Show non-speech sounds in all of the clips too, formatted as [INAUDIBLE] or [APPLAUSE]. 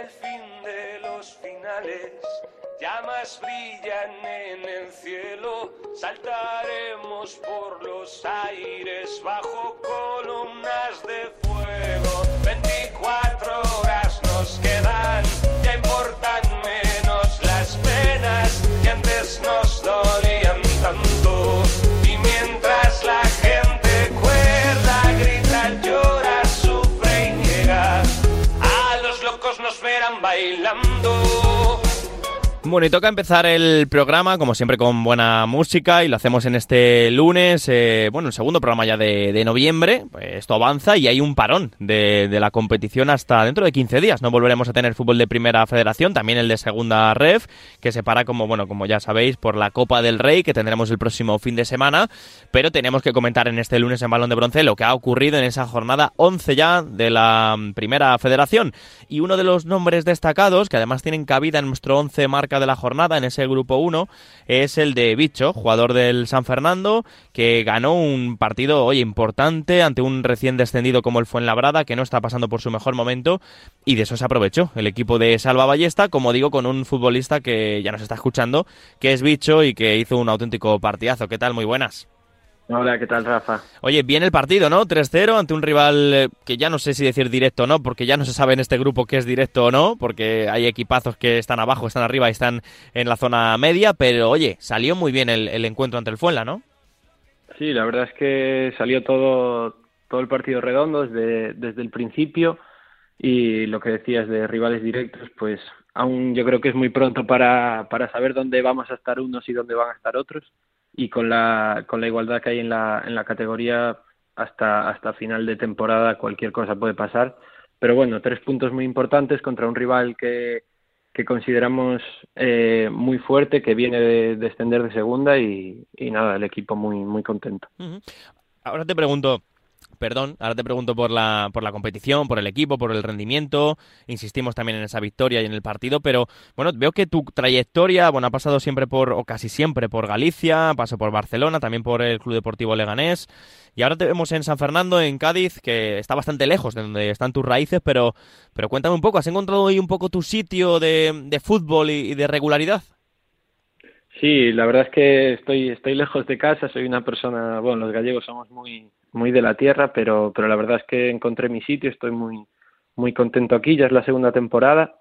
el fin de los finales, llamas brillan en el cielo, saltaremos por los aires bajo columnas de fuego. 24 horas nos quedan, ya importan menos las penas. Que antes nos 175 đô. Bueno, y toca empezar el programa, como siempre, con buena música y lo hacemos en este lunes, eh, bueno, el segundo programa ya de, noviembre. Pues esto avanza y hay un parón de, de, la competición hasta dentro de 15 días. No volveremos a tener fútbol de primera federación, también el de segunda ref, que se para como, bueno, como ya sabéis, por la Copa del Rey, que tendremos el próximo fin de semana. Pero tenemos que comentar en este lunes en Balón de Bronce lo que ha ocurrido en esa jornada 11 ya de la primera federación. Y uno de los nombres destacados, que además tienen cabida en nuestro 11 marca de la jornada en ese grupo 1 es el de Bicho, jugador del San Fernando, que ganó un partido hoy importante ante un recién descendido como el Fuenlabrada, que no está pasando por su mejor momento, y de eso se aprovechó el equipo de Salva Ballesta, como digo, con un futbolista que ya nos está escuchando, que es Bicho y que hizo un auténtico partidazo. ¿Qué tal? Muy buenas. Hola, ¿qué tal, Rafa? Oye, bien el partido, ¿no? 3-0 ante un rival eh, que ya no sé si decir directo o no, porque ya no se sabe en este grupo qué es directo o no, porque hay equipazos que están abajo, están arriba y están en la zona media, pero oye, salió muy bien el, el encuentro ante el Fuenla, ¿no? Sí, la verdad es que salió todo, todo el partido redondo desde, desde el principio y lo que decías de rivales directos, pues aún yo creo que es muy pronto para, para saber dónde vamos a estar unos y dónde van a estar otros y con la, con la igualdad que hay en la, en la categoría hasta, hasta final de temporada cualquier cosa puede pasar. Pero bueno, tres puntos muy importantes contra un rival que, que consideramos eh, muy fuerte, que viene de descender de, segunda y, y, nada, el equipo muy, muy contento. Ahora te pregunto, Perdón, ahora te pregunto por la, por la competición, por el equipo, por el rendimiento. Insistimos también en esa victoria y en el partido, pero bueno, veo que tu trayectoria, bueno, ha pasado siempre por, o casi siempre por Galicia, pasó por Barcelona, también por el Club Deportivo Leganés. Y ahora te vemos en San Fernando, en Cádiz, que está bastante lejos de donde están tus raíces, pero, pero cuéntame un poco, ¿has encontrado hoy un poco tu sitio de, de fútbol y, y de regularidad? Sí, la verdad es que estoy, estoy lejos de casa, soy una persona, bueno, los gallegos somos muy, muy de la tierra, pero, pero la verdad es que encontré mi sitio, estoy muy, muy contento aquí, ya es la segunda temporada.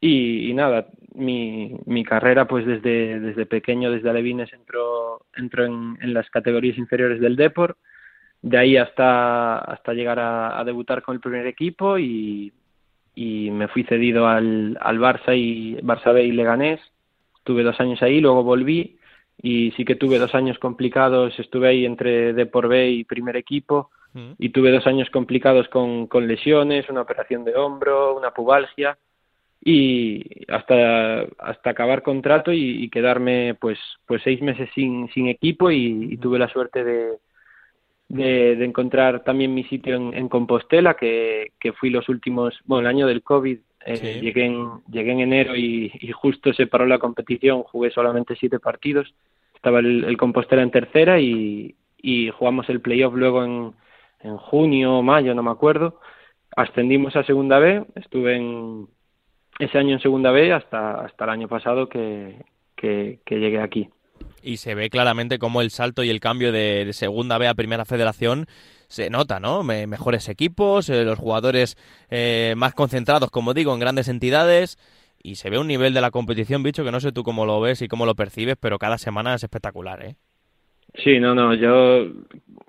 Y, nada, mi, mi carrera pues desde, desde pequeño, desde Alevines entro, entro en, en las categorías inferiores del Depor, de ahí hasta, hasta llegar a, a debutar con el primer equipo y, y me fui cedido al, al Barça y Barça B y Leganés, estuve dos años ahí, luego volví y sí que tuve dos años complicados, estuve ahí entre D por B y primer equipo mm. y tuve dos años complicados con, con lesiones, una operación de hombro, una pubalgia y hasta hasta acabar contrato y, y quedarme pues pues seis meses sin, sin equipo y, y tuve la suerte de, de, de, encontrar también mi sitio en, en Compostela que, que fui los últimos bueno el año del COVID eh, sí. llegué, en, llegué en enero y, y, justo se paró la competición, jugué solamente siete partidos, estaba el, el Compostela en tercera y, y jugamos el playoff luego en, en junio o mayo, no me acuerdo, ascendimos a segunda B, estuve en ese año en segunda B hasta, hasta el año pasado que, que, que llegué aquí. Y se ve claramente cómo el salto y el cambio de, de segunda B a primera federación se nota, ¿no? Me, mejores equipos, eh, los jugadores eh, más concentrados, como digo, en grandes entidades y se ve un nivel de la competición, bicho, que no sé tú cómo lo ves y cómo lo percibes, pero cada semana es espectacular, ¿eh? Sí, no, no, yo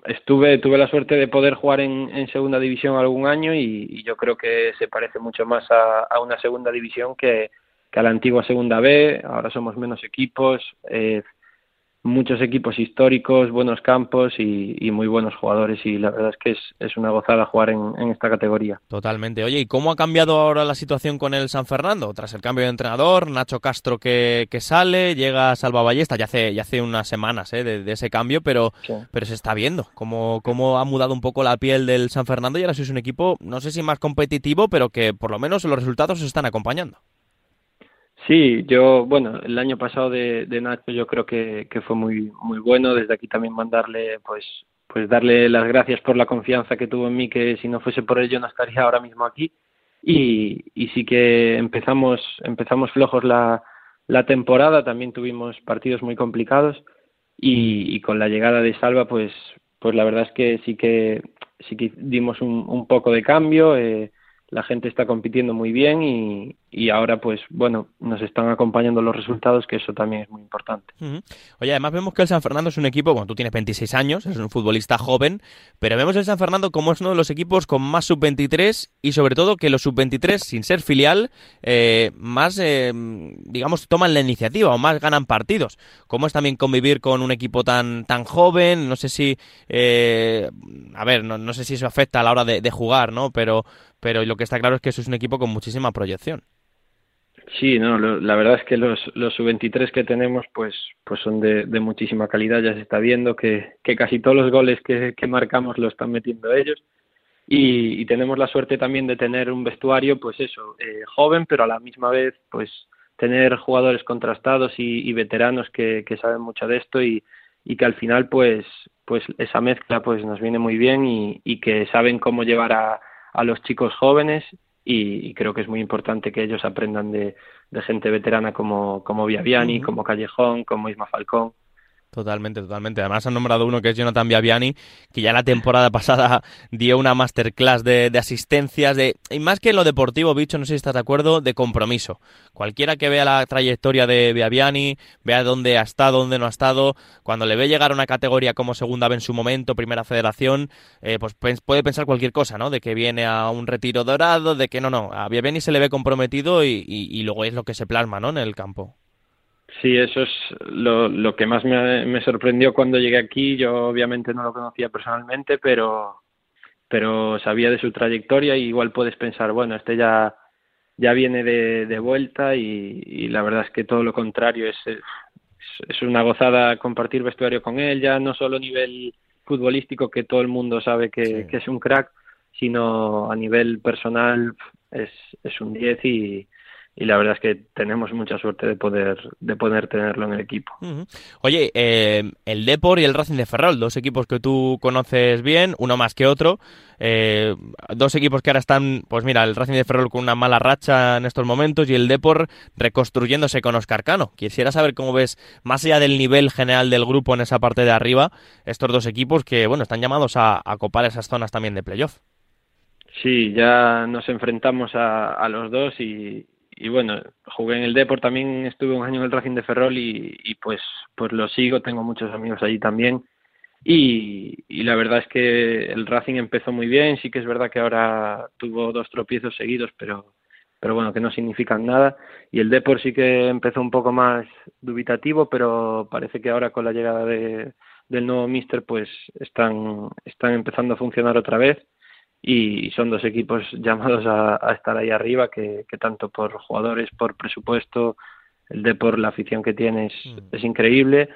estuve, tuve la suerte de poder jugar en, segunda división algún año y, yo creo que se parece mucho más a, a una segunda división que, que, a la antigua segunda B, ahora somos menos equipos, eh, muchos equipos históricos, buenos campos y, y, muy buenos jugadores y la verdad es que es, es una gozada jugar en, en, esta categoría. Totalmente. Oye, ¿y cómo ha cambiado ahora la situación con el San Fernando? Tras el cambio de entrenador, Nacho Castro que, que sale, llega Salva Ballesta, ya hace, ya hace unas semanas ¿eh? de, de, ese cambio, pero, sí. pero se está viendo cómo, cómo ha mudado un poco la piel del San Fernando y ahora sí es un equipo, no sé si más competitivo, pero que por lo menos los resultados se están acompañando. Sí, yo, bueno, el año pasado de, de Nacho yo creo que, fue muy, muy bueno. Desde aquí también mandarle, pues, pues darle las gracias por la confianza que tuvo en mí, que si no fuese por él yo no estaría ahora mismo aquí. y, y sí que empezamos, empezamos flojos la, la temporada, también tuvimos partidos muy complicados y, y, con la llegada de Salva pues pues la verdad es que sí que sí que dimos un, un poco de cambio eh, la gente está compitiendo muy bien y, y, ahora pues bueno nos están acompañando los resultados que eso también es muy importante. Oye además vemos que el San Fernando es un equipo bueno tú tienes 26 años es un futbolista joven pero vemos el San Fernando como es uno de los equipos con más sub 23 y sobre todo que los sub 23 sin ser filial eh, más eh, digamos toman la iniciativa o más ganan partidos. Cómo es también convivir con un equipo tan tan joven no sé si eh, a ver no, no sé si eso afecta a la hora de, de jugar no pero pero lo que está claro es que eso es un equipo con muchísima proyección. Sí, no, lo, la verdad es que los, los sub-23 que tenemos pues, pues son de, de, muchísima calidad, ya se está viendo que, que casi todos los goles que, que marcamos lo están metiendo ellos. Y, y, tenemos la suerte también de tener un vestuario pues eso, eh, joven pero a la misma vez pues tener jugadores contrastados y, veteranos que, que saben mucho de esto y, y que al final pues pues esa mezcla pues nos viene muy bien y, y que saben cómo llevar a a los chicos jóvenes y, y, creo que es muy importante que ellos aprendan de, de gente veterana como, como Viaviani, uh -huh. como Callejón, como Isma Falcón. Totalmente, totalmente. Además han nombrado uno que es Jonathan Viaviani, que ya la temporada [LAUGHS] pasada dio una masterclass de, asistencias, de y más que en lo deportivo, bicho, no sé si estás de acuerdo, de compromiso. Cualquiera que vea la trayectoria de Viaviani, vea dónde ha estado, dónde no ha estado, cuando le ve llegar a una categoría como segunda en su momento, primera federación, eh, pues puede pensar cualquier cosa, ¿no? De que viene a un retiro dorado, de que no, no, a Viaviani se le ve comprometido y, y luego es lo que se plasma, ¿no? En el campo. Sí, eso es lo, lo que más me, me, sorprendió cuando llegué aquí. Yo obviamente no lo conocía personalmente, pero, pero sabía de su trayectoria y igual puedes pensar, bueno, este ya, ya viene de, de vuelta y, y, la verdad es que todo lo contrario, es, es, es, una gozada compartir vestuario con él, ya no solo a nivel futbolístico, que todo el mundo sabe que, sí. que es un crack, sino a nivel personal es, es un 10 y, y la verdad es que tenemos mucha suerte de poder de poder tenerlo en el equipo. Uh -huh. Oye, eh, el Depor y el Racing de Ferrol, dos equipos que tú conoces bien, uno más que otro, eh, dos equipos que ahora están, pues mira, el Racing de Ferrol con una mala racha en estos momentos y el Depor reconstruyéndose con Oscar Cano. Quisiera saber cómo ves, más allá del nivel general del grupo en esa parte de arriba, estos dos equipos que, bueno, están llamados a, a copar esas zonas también de playoff. Sí, ya nos enfrentamos a, a los dos y, y bueno, jugué en el Deport, también estuve un año en el Racing de Ferrol y, pues, pues lo sigo, tengo muchos amigos allí también. Y, y, la verdad es que el Racing empezó muy bien, sí que es verdad que ahora tuvo dos tropiezos seguidos, pero, pero bueno, que no significan nada. Y el Deport sí que empezó un poco más dubitativo, pero parece que ahora con la llegada de, del nuevo Mister, pues están, están empezando a funcionar otra vez y son dos equipos [LAUGHS] llamados a, a estar ahí arriba que, que, tanto por jugadores, por presupuesto, el de por la afición que tiene es, mm. es increíble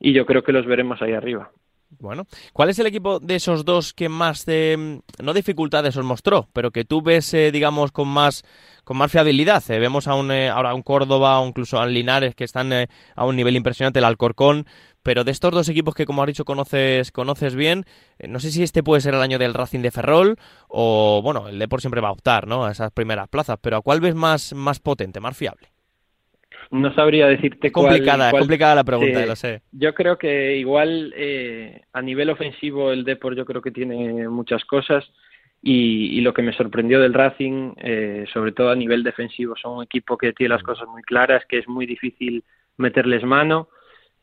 y yo creo que los veremos ahí arriba. Bueno, ¿cuál es el equipo de esos dos que más de, no dificultades os mostró, pero que tú ves, eh, digamos, con más con más fiabilidad? Eh, vemos a un, eh, ahora a un Córdoba o incluso a un Linares que están eh, a un nivel impresionante, el Alcorcón, pero de estos dos equipos que, como has dicho, conoces, conoces bien, eh, no sé si este puede ser el año del Racing de Ferrol o, bueno, el Depor siempre va a optar, ¿no? A esas primeras plazas, pero ¿a cuál ves más, más potente, más fiable? No sabría decirte complicada, cuál, cuál... complicada la pregunta, lo sé. Yo creo que igual eh, a nivel ofensivo el Depor yo creo que tiene muchas cosas y, y lo que me sorprendió del Racing, eh, sobre todo a nivel defensivo, son un equipo que tiene las cosas muy claras, que es muy difícil meterles mano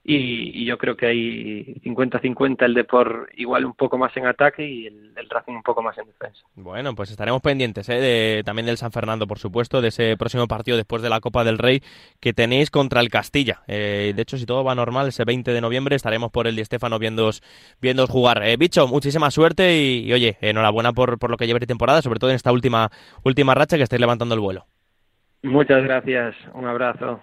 y, y yo creo que hay 50-50 el Depor igual un poco más en ataque y el, el, Racing un poco más en defensa. Bueno, pues estaremos pendientes ¿eh? de, también del San Fernando, por supuesto, de ese próximo partido después de la Copa del Rey que tenéis contra el Castilla. Eh, de hecho, si todo va normal, ese 20 de noviembre estaremos por el Di Stéfano viéndoos, viéndoos jugar. Eh, Bicho, muchísima suerte y, y oye, enhorabuena por, por lo que lleve de temporada, sobre todo en esta última, última racha que estáis levantando el vuelo. Muchas gracias, un abrazo.